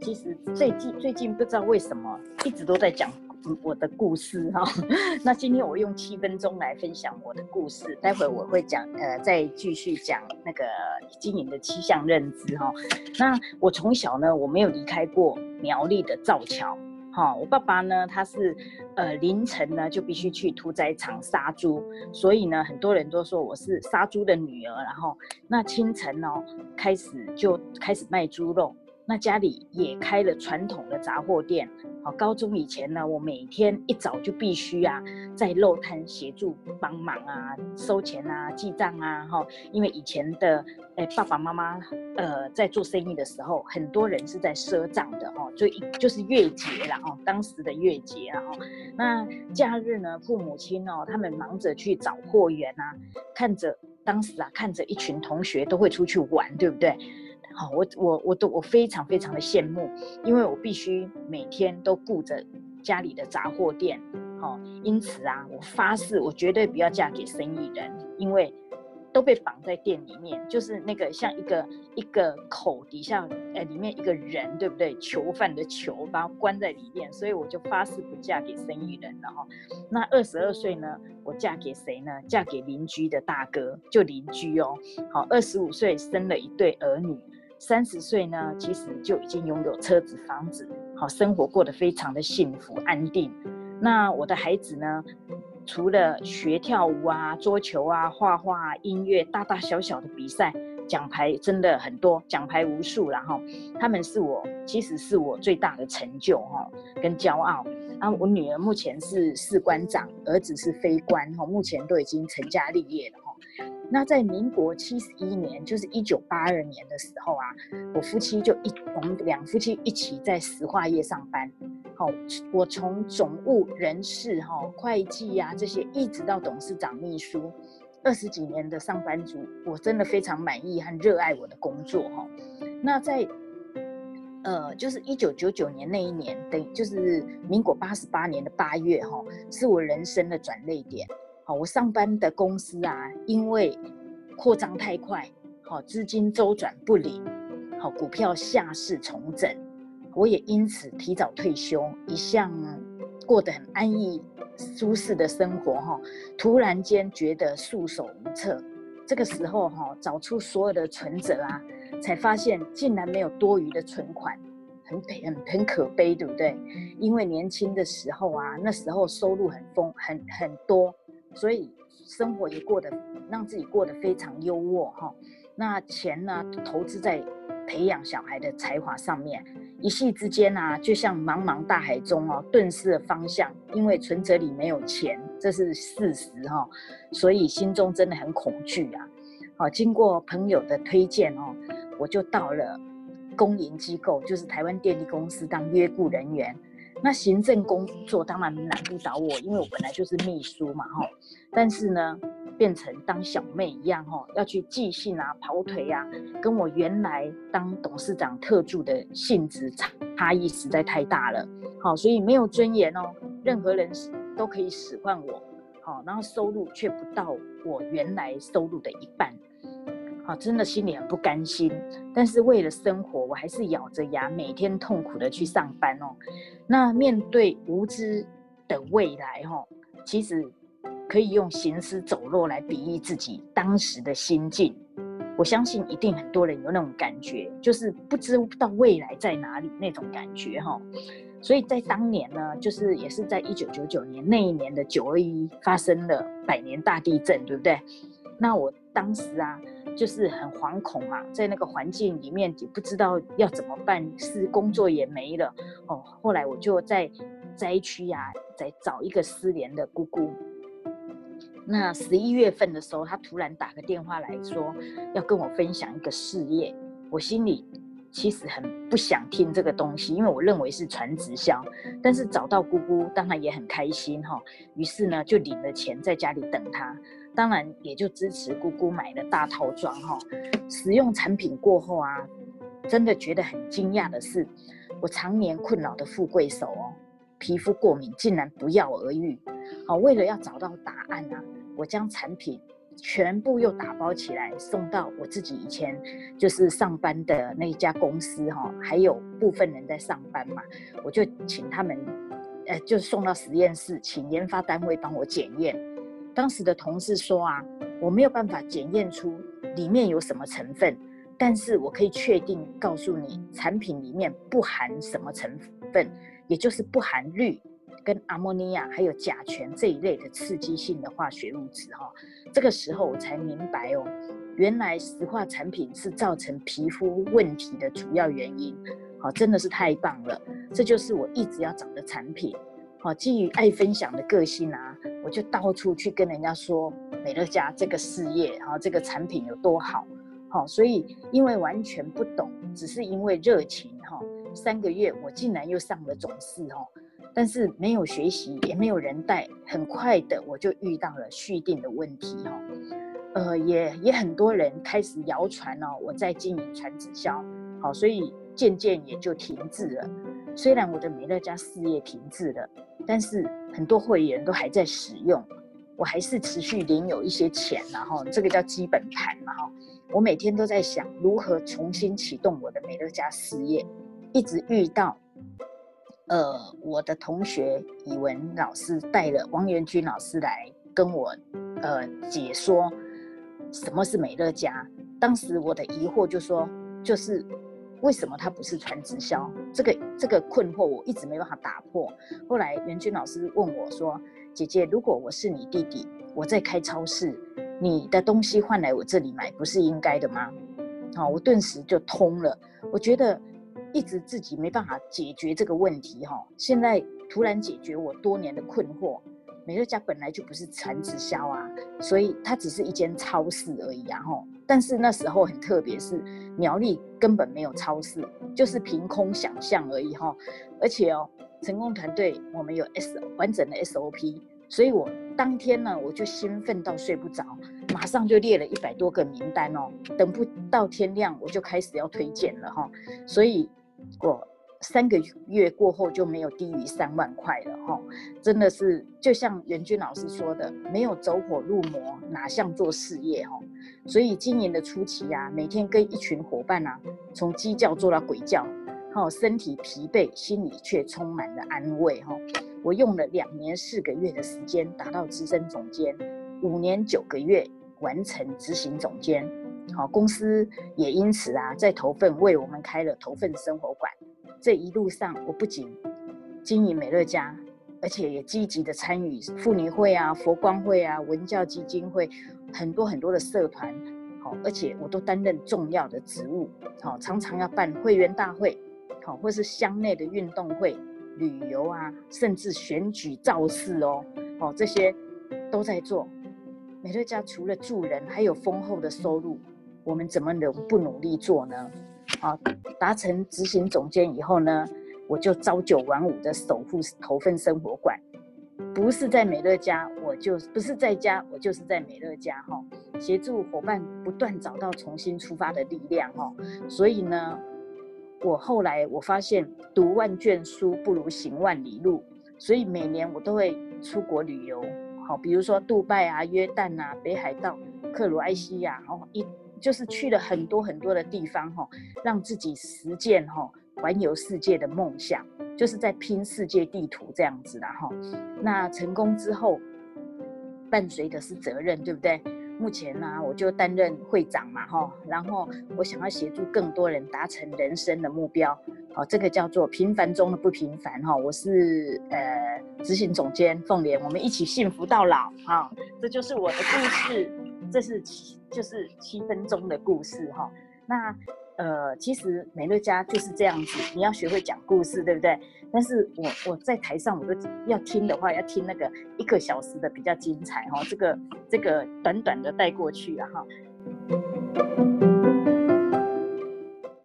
其实最近最近不知道为什么一直都在讲我的故事哈。那今天我用七分钟来分享我的故事，待会我会讲呃再继续讲那个经营的七项认知哈。那我从小呢我没有离开过苗栗的造桥哈。我爸爸呢他是呃凌晨呢就必须去屠宰场杀猪，所以呢很多人都说我是杀猪的女儿。然后那清晨哦开始就开始卖猪肉。那家里也开了传统的杂货店，好，高中以前呢，我每天一早就必须啊，在肉摊协助帮忙啊，收钱啊，记账啊，哈，因为以前的哎爸爸妈妈呃在做生意的时候，很多人是在赊账的哈，就就是月结了哦，当时的月结了哦，那假日呢，父母亲哦，他们忙着去找货源啊，看着当时啊，看着一群同学都会出去玩，对不对？好，我我我都我非常非常的羡慕，因为我必须每天都顾着家里的杂货店，好，因此啊，我发誓我绝对不要嫁给生意人，因为都被绑在店里面，就是那个像一个一个口底下，呃，里面一个人，对不对？囚犯的囚，把关在里面，所以我就发誓不嫁给生意人了哈。那二十二岁呢，我嫁给谁呢？嫁给邻居的大哥，就邻居哦。好，二十五岁生了一对儿女。三十岁呢，其实就已经拥有车子、房子，好，生活过得非常的幸福安定。那我的孩子呢，除了学跳舞啊、桌球啊、画画、音乐，大大小小的比赛，奖牌真的很多，奖牌无数。然后他们是我，其实是我最大的成就哈，跟骄傲。啊，我女儿目前是士官长，儿子是飞官，哈，目前都已经成家立业了。那在民国七十一年，就是一九八二年的时候啊，我夫妻就一我们两夫妻一起在石化业上班。好，我从总务、人事、哈会计呀这些，一直到董事长秘书，二十几年的上班族，我真的非常满意和热爱我的工作哈。那在呃，就是一九九九年那一年，等就是民国八十八年的八月哈，是我人生的转捩点。好，我上班的公司啊，因为扩张太快，好，资金周转不灵，好，股票下市重整，我也因此提早退休。一向过得很安逸、舒适的生活，哈，突然间觉得束手无策。这个时候，哈，找出所有的存折啊，才发现竟然没有多余的存款，很很很可悲，对不对？因为年轻的时候啊，那时候收入很丰，很很多。所以生活也过得让自己过得非常优渥哈，那钱呢，投资在培养小孩的才华上面，一夕之间啊，就像茫茫大海中哦，顿失了方向，因为存折里没有钱，这是事实哈，所以心中真的很恐惧啊。好，经过朋友的推荐哦，我就到了公营机构，就是台湾电力公司当约雇人员。那行政工作当然难不倒我，因为我本来就是秘书嘛，哈。但是呢，变成当小妹一样，哈，要去寄信啊、跑腿啊，跟我原来当董事长特助的性质差差异实在太大了，好，所以没有尊严哦，任何人都可以使唤我，好，然后收入却不到我原来收入的一半。啊，真的心里很不甘心，但是为了生活，我还是咬着牙每天痛苦的去上班哦。那面对无知的未来，哈，其实可以用行尸走肉来比喻自己当时的心境。我相信一定很多人有那种感觉，就是不知道未来在哪里那种感觉，哈。所以在当年呢，就是也是在一九九九年那一年的九二一发生了百年大地震，对不对？那我当时啊。就是很惶恐啊，在那个环境里面也不知道要怎么办，是工作也没了哦。后来我就在灾区呀，在找一个失联的姑姑。那十一月份的时候，她突然打个电话来说要跟我分享一个事业，我心里其实很不想听这个东西，因为我认为是传直销。但是找到姑姑，当然也很开心哈。于是呢，就领了钱在家里等她。当然也就支持姑姑买的大套装哈，使用产品过后啊，真的觉得很惊讶的是，我常年困扰的富贵手哦，皮肤过敏竟然不药而愈。好，为了要找到答案啊，我将产品全部又打包起来送到我自己以前就是上班的那一家公司哈，还有部分人在上班嘛，我就请他们，呃，就送到实验室，请研发单位帮我检验。当时的同事说啊，我没有办法检验出里面有什么成分，但是我可以确定告诉你，产品里面不含什么成分，也就是不含氯。跟阿莫尼亚还有甲醛这一类的刺激性的化学物质哈，这个时候我才明白哦，原来石化产品是造成皮肤问题的主要原因，好，真的是太棒了，这就是我一直要找的产品，好，基于爱分享的个性啊，我就到处去跟人家说美乐家这个事业，哈，这个产品有多好，好，所以因为完全不懂，只是因为热情哈，三个月我竟然又上了总试哈。但是没有学习，也没有人带，很快的我就遇到了续订的问题哈，呃，也也很多人开始谣传哦，我在经营传直销，好，所以渐渐也就停滞了。虽然我的美乐家事业停滞了，但是很多会员都还在使用，我还是持续领有一些钱然后这个叫基本盘嘛哈。我每天都在想如何重新启动我的美乐家事业，一直遇到。呃，我的同学以文老师带了王元军老师来跟我，呃，解说什么是美乐家。当时我的疑惑就说，就是为什么它不是传直销？这个这个困惑我一直没办法打破。后来元军老师问我说：“姐姐，如果我是你弟弟，我在开超市，你的东西换来我这里买，不是应该的吗？”好，我顿时就通了。我觉得。一直自己没办法解决这个问题哈，现在突然解决我多年的困惑。美乐家本来就不是传直销啊，所以它只是一间超市而已啊哈。但是那时候很特别，是苗栗根本没有超市，就是凭空想象而已哈。而且哦，成功团队我们有 S 完整的 SOP，所以我当天呢我就兴奋到睡不着，马上就列了一百多个名单哦，等不到天亮我就开始要推荐了哈，所以。我三个月过后就没有低于三万块了哈，真的是就像元君老师说的，没有走火入魔，哪像做事业哈？所以今年的初期啊，每天跟一群伙伴啊，从鸡叫做到鬼叫，哈，身体疲惫，心里却充满了安慰哈。我用了两年四个月的时间达到资深总监，五年九个月完成执行总监。好，公司也因此啊，在头份为我们开了头份生活馆。这一路上，我不仅经营美乐家，而且也积极的参与妇女会啊、佛光会啊、文教基金会，很多很多的社团。好，而且我都担任重要的职务。好，常常要办会员大会，好，或是乡内的运动会、旅游啊，甚至选举造势哦。好，这些都在做。美乐家除了助人，还有丰厚的收入。我们怎么能不努力做呢？啊，达成执行总监以后呢，我就朝九晚五的守护头份生活馆，不是在美乐家，我就不是在家，我就是在美乐家哈，协助伙伴不断找到重新出发的力量哈。所以呢，我后来我发现读万卷书不如行万里路，所以每年我都会出国旅游，好，比如说杜拜啊、约旦啊、北海道、克罗埃西亚，哦一。就是去了很多很多的地方哈，让自己实践哈环游世界的梦想，就是在拼世界地图这样子的哈。那成功之后，伴随的是责任，对不对？目前呢，我就担任会长嘛哈，然后我想要协助更多人达成人生的目标，哦，这个叫做平凡中的不平凡哈。我是呃执行总监凤莲，我们一起幸福到老哈，这就是我的故事。这是七，就是七分钟的故事哈。那呃，其实美乐家就是这样子，你要学会讲故事，对不对？但是我我在台上，我都要听的话，要听那个一个小时的比较精彩哈。这个这个短短的带过去了哈。